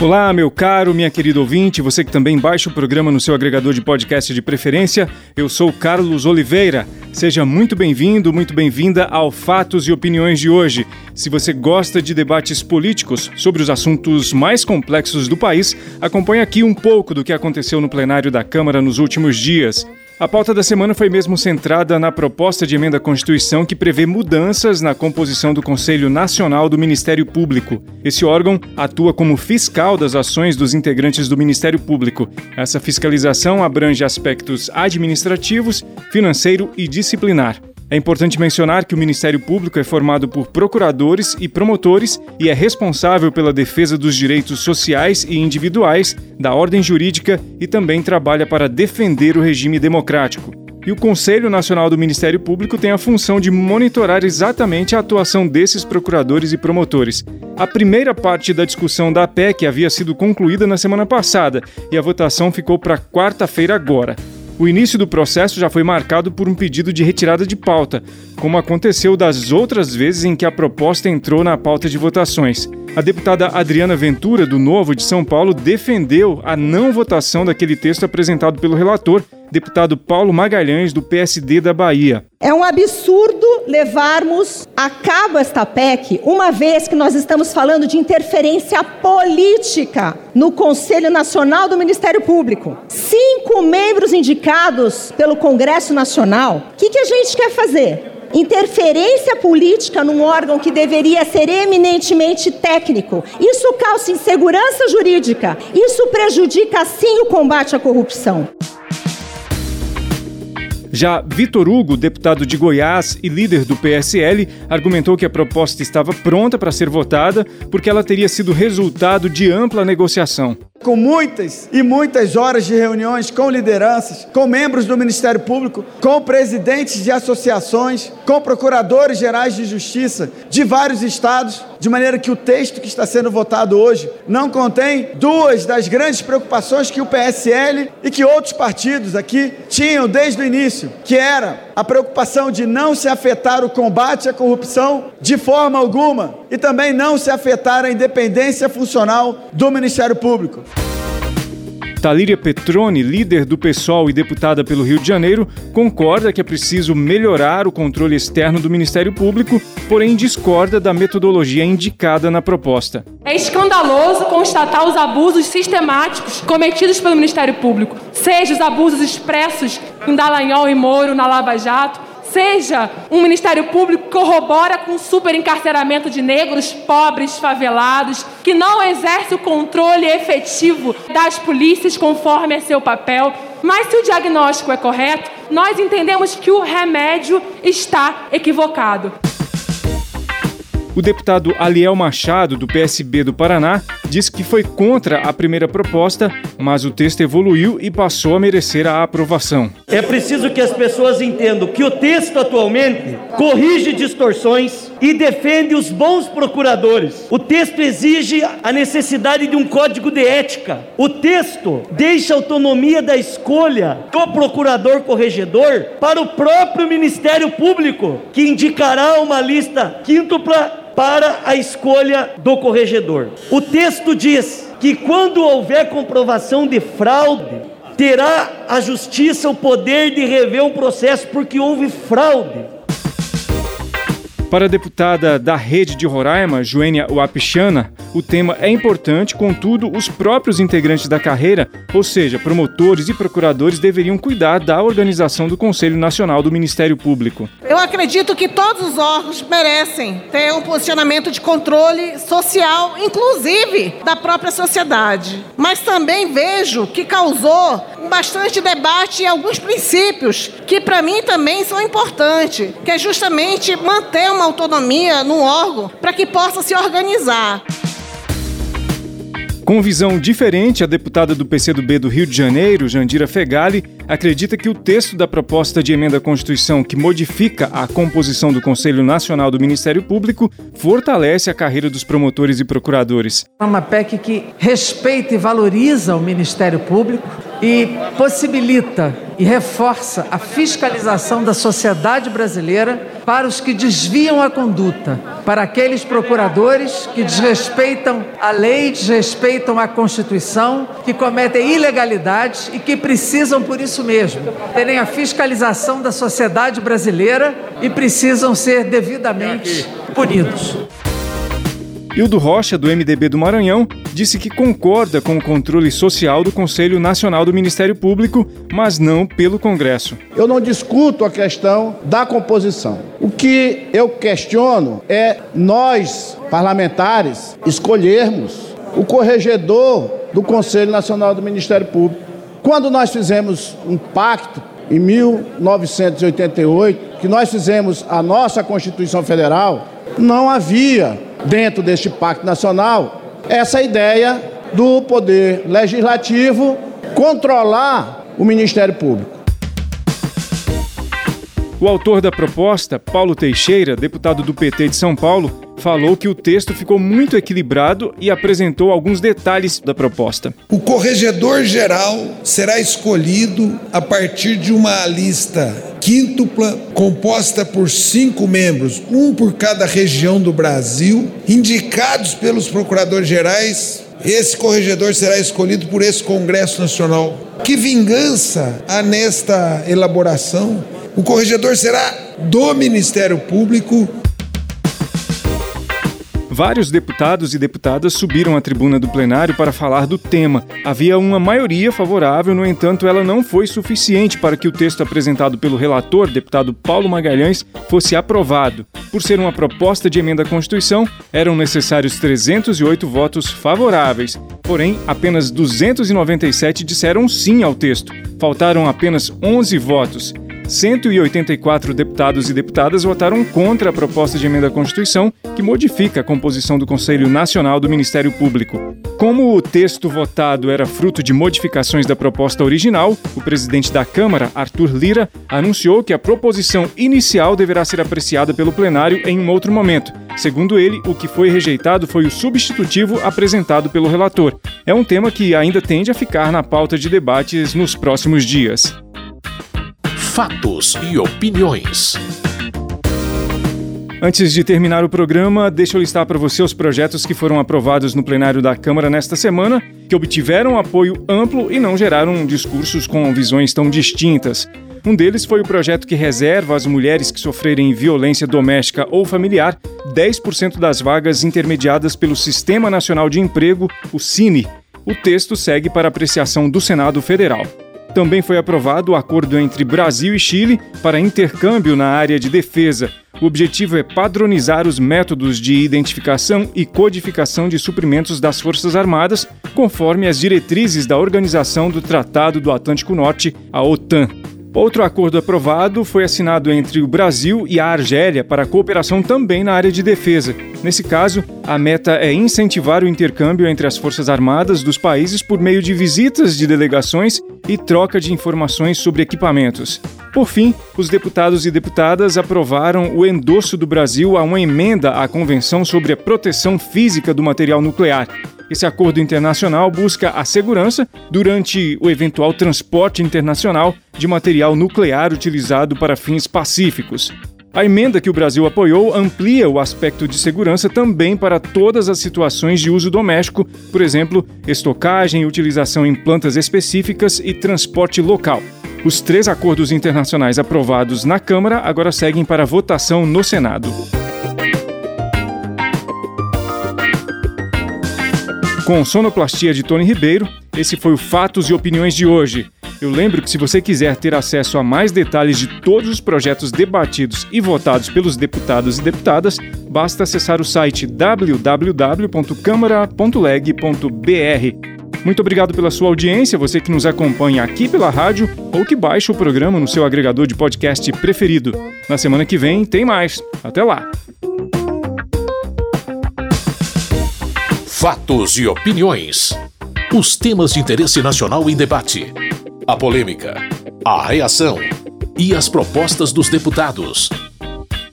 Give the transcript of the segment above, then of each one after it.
Olá, meu caro, minha querida ouvinte, você que também baixa o programa no seu agregador de podcast de preferência. Eu sou Carlos Oliveira. Seja muito bem-vindo, muito bem-vinda ao Fatos e Opiniões de hoje. Se você gosta de debates políticos sobre os assuntos mais complexos do país, acompanhe aqui um pouco do que aconteceu no plenário da Câmara nos últimos dias. A pauta da semana foi mesmo centrada na proposta de emenda à Constituição que prevê mudanças na composição do Conselho Nacional do Ministério Público. Esse órgão atua como fiscal das ações dos integrantes do Ministério Público. Essa fiscalização abrange aspectos administrativos, financeiro e disciplinar. É importante mencionar que o Ministério Público é formado por procuradores e promotores e é responsável pela defesa dos direitos sociais e individuais, da ordem jurídica e também trabalha para defender o regime democrático. E o Conselho Nacional do Ministério Público tem a função de monitorar exatamente a atuação desses procuradores e promotores. A primeira parte da discussão da PEC havia sido concluída na semana passada e a votação ficou para quarta-feira agora. O início do processo já foi marcado por um pedido de retirada de pauta, como aconteceu das outras vezes em que a proposta entrou na pauta de votações. A deputada Adriana Ventura, do Novo de São Paulo, defendeu a não votação daquele texto apresentado pelo relator, deputado Paulo Magalhães, do PSD da Bahia. É um absurdo levarmos a cabo esta PEC, uma vez que nós estamos falando de interferência política no Conselho Nacional do Ministério Público. Cinco membros indicados pelo Congresso Nacional. O que, que a gente quer fazer? interferência política num órgão que deveria ser eminentemente técnico. Isso causa insegurança jurídica. Isso prejudica, sim, o combate à corrupção. Já Vitor Hugo, deputado de Goiás e líder do PSL, argumentou que a proposta estava pronta para ser votada porque ela teria sido resultado de ampla negociação. Com muitas e muitas horas de reuniões com lideranças, com membros do Ministério Público, com presidentes de associações, com procuradores gerais de justiça de vários estados, de maneira que o texto que está sendo votado hoje não contém duas das grandes preocupações que o PSL e que outros partidos aqui tinham desde o início, que era a preocupação de não se afetar o combate à corrupção de forma alguma e também não se afetar a independência funcional do Ministério Público. Talíria Petroni, líder do PSOL e deputada pelo Rio de Janeiro, concorda que é preciso melhorar o controle externo do Ministério Público, porém discorda da metodologia indicada na proposta. É escandaloso constatar os abusos sistemáticos cometidos pelo Ministério Público, seja os abusos expressos em Dallagnol e Moro na Lava Jato, seja um Ministério Público que corrobora com o superencarceramento de negros, pobres, favelados, que não exerce o controle efetivo das polícias conforme é seu papel. Mas se o diagnóstico é correto, nós entendemos que o remédio está equivocado. O deputado Aliel Machado, do PSB do Paraná, disse que foi contra a primeira proposta, mas o texto evoluiu e passou a merecer a aprovação. É preciso que as pessoas entendam que o texto atualmente corrige distorções e defende os bons procuradores. O texto exige a necessidade de um código de ética. O texto deixa autonomia da escolha do procurador corregedor para o próprio Ministério Público, que indicará uma lista quíntupla para a escolha do corregedor. O texto diz que quando houver comprovação de fraude, terá a justiça o poder de rever um processo porque houve fraude. Para a deputada da Rede de Roraima, Joênia Wapichana, o tema é importante, contudo, os próprios integrantes da carreira, ou seja, promotores e procuradores, deveriam cuidar da organização do Conselho Nacional do Ministério Público. Eu acredito que todos os órgãos merecem ter um posicionamento de controle social, inclusive da própria sociedade. Mas também vejo que causou bastante debate e alguns princípios que para mim também são importantes, que é justamente manter uma autonomia no órgão para que possa se organizar. Com visão diferente, a deputada do PCdoB do Rio de Janeiro, Jandira Fegali, acredita que o texto da proposta de emenda à Constituição que modifica a composição do Conselho Nacional do Ministério Público fortalece a carreira dos promotores e procuradores. É uma PEC que respeita e valoriza o Ministério Público e possibilita e reforça a fiscalização da sociedade brasileira para os que desviam a conduta, para aqueles procuradores que desrespeitam a lei, desrespeitam a Constituição, que cometem ilegalidades e que precisam, por isso mesmo, terem a fiscalização da sociedade brasileira e precisam ser devidamente punidos. Hildo Rocha, do MDB do Maranhão, disse que concorda com o controle social do Conselho Nacional do Ministério Público, mas não pelo Congresso. Eu não discuto a questão da composição. O que eu questiono é nós, parlamentares, escolhermos o corregedor do Conselho Nacional do Ministério Público. Quando nós fizemos um pacto em 1988, que nós fizemos a nossa Constituição Federal, não havia dentro deste Pacto Nacional essa ideia do poder legislativo controlar o Ministério Público. O autor da proposta, Paulo Teixeira, deputado do PT de São Paulo, falou que o texto ficou muito equilibrado e apresentou alguns detalhes da proposta. O corregedor geral será escolhido a partir de uma lista quíntupla composta por cinco membros, um por cada região do Brasil, indicados pelos procuradores gerais. Esse corregedor será escolhido por esse Congresso Nacional. Que vingança há nesta elaboração? O corregedor será do Ministério Público Vários deputados e deputadas subiram à tribuna do plenário para falar do tema. Havia uma maioria favorável, no entanto, ela não foi suficiente para que o texto apresentado pelo relator, deputado Paulo Magalhães, fosse aprovado. Por ser uma proposta de emenda à Constituição, eram necessários 308 votos favoráveis. Porém, apenas 297 disseram sim ao texto. Faltaram apenas 11 votos. 184 deputados e deputadas votaram contra a proposta de emenda à Constituição que modifica a composição do Conselho Nacional do Ministério Público. Como o texto votado era fruto de modificações da proposta original, o presidente da Câmara, Arthur Lira, anunciou que a proposição inicial deverá ser apreciada pelo plenário em um outro momento. Segundo ele, o que foi rejeitado foi o substitutivo apresentado pelo relator. É um tema que ainda tende a ficar na pauta de debates nos próximos dias fatos e opiniões. Antes de terminar o programa, deixa eu listar para você os projetos que foram aprovados no plenário da Câmara nesta semana, que obtiveram apoio amplo e não geraram discursos com visões tão distintas. Um deles foi o projeto que reserva às mulheres que sofrerem violência doméstica ou familiar 10% das vagas intermediadas pelo Sistema Nacional de Emprego, o CINE. O texto segue para apreciação do Senado Federal. Também foi aprovado o acordo entre Brasil e Chile para intercâmbio na área de defesa. O objetivo é padronizar os métodos de identificação e codificação de suprimentos das Forças Armadas, conforme as diretrizes da Organização do Tratado do Atlântico Norte, a OTAN. Outro acordo aprovado foi assinado entre o Brasil e a Argélia para cooperação também na área de defesa. Nesse caso, a meta é incentivar o intercâmbio entre as Forças Armadas dos países por meio de visitas de delegações e troca de informações sobre equipamentos. Por fim, os deputados e deputadas aprovaram o endosso do Brasil a uma emenda à Convenção sobre a Proteção Física do Material Nuclear, esse acordo internacional busca a segurança durante o eventual transporte internacional de material nuclear utilizado para fins pacíficos. A emenda que o Brasil apoiou amplia o aspecto de segurança também para todas as situações de uso doméstico, por exemplo, estocagem, utilização em plantas específicas e transporte local. Os três acordos internacionais aprovados na Câmara agora seguem para votação no Senado. Com sonoplastia de Tony Ribeiro, esse foi o Fatos e Opiniões de hoje. Eu lembro que se você quiser ter acesso a mais detalhes de todos os projetos debatidos e votados pelos deputados e deputadas, basta acessar o site www.câmara.leg.br. Muito obrigado pela sua audiência, você que nos acompanha aqui pela rádio ou que baixa o programa no seu agregador de podcast preferido. Na semana que vem tem mais. Até lá! Fatos e opiniões. Os temas de interesse nacional em debate. A polêmica, a reação e as propostas dos deputados.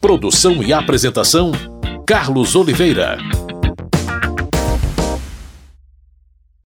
Produção e apresentação: Carlos Oliveira.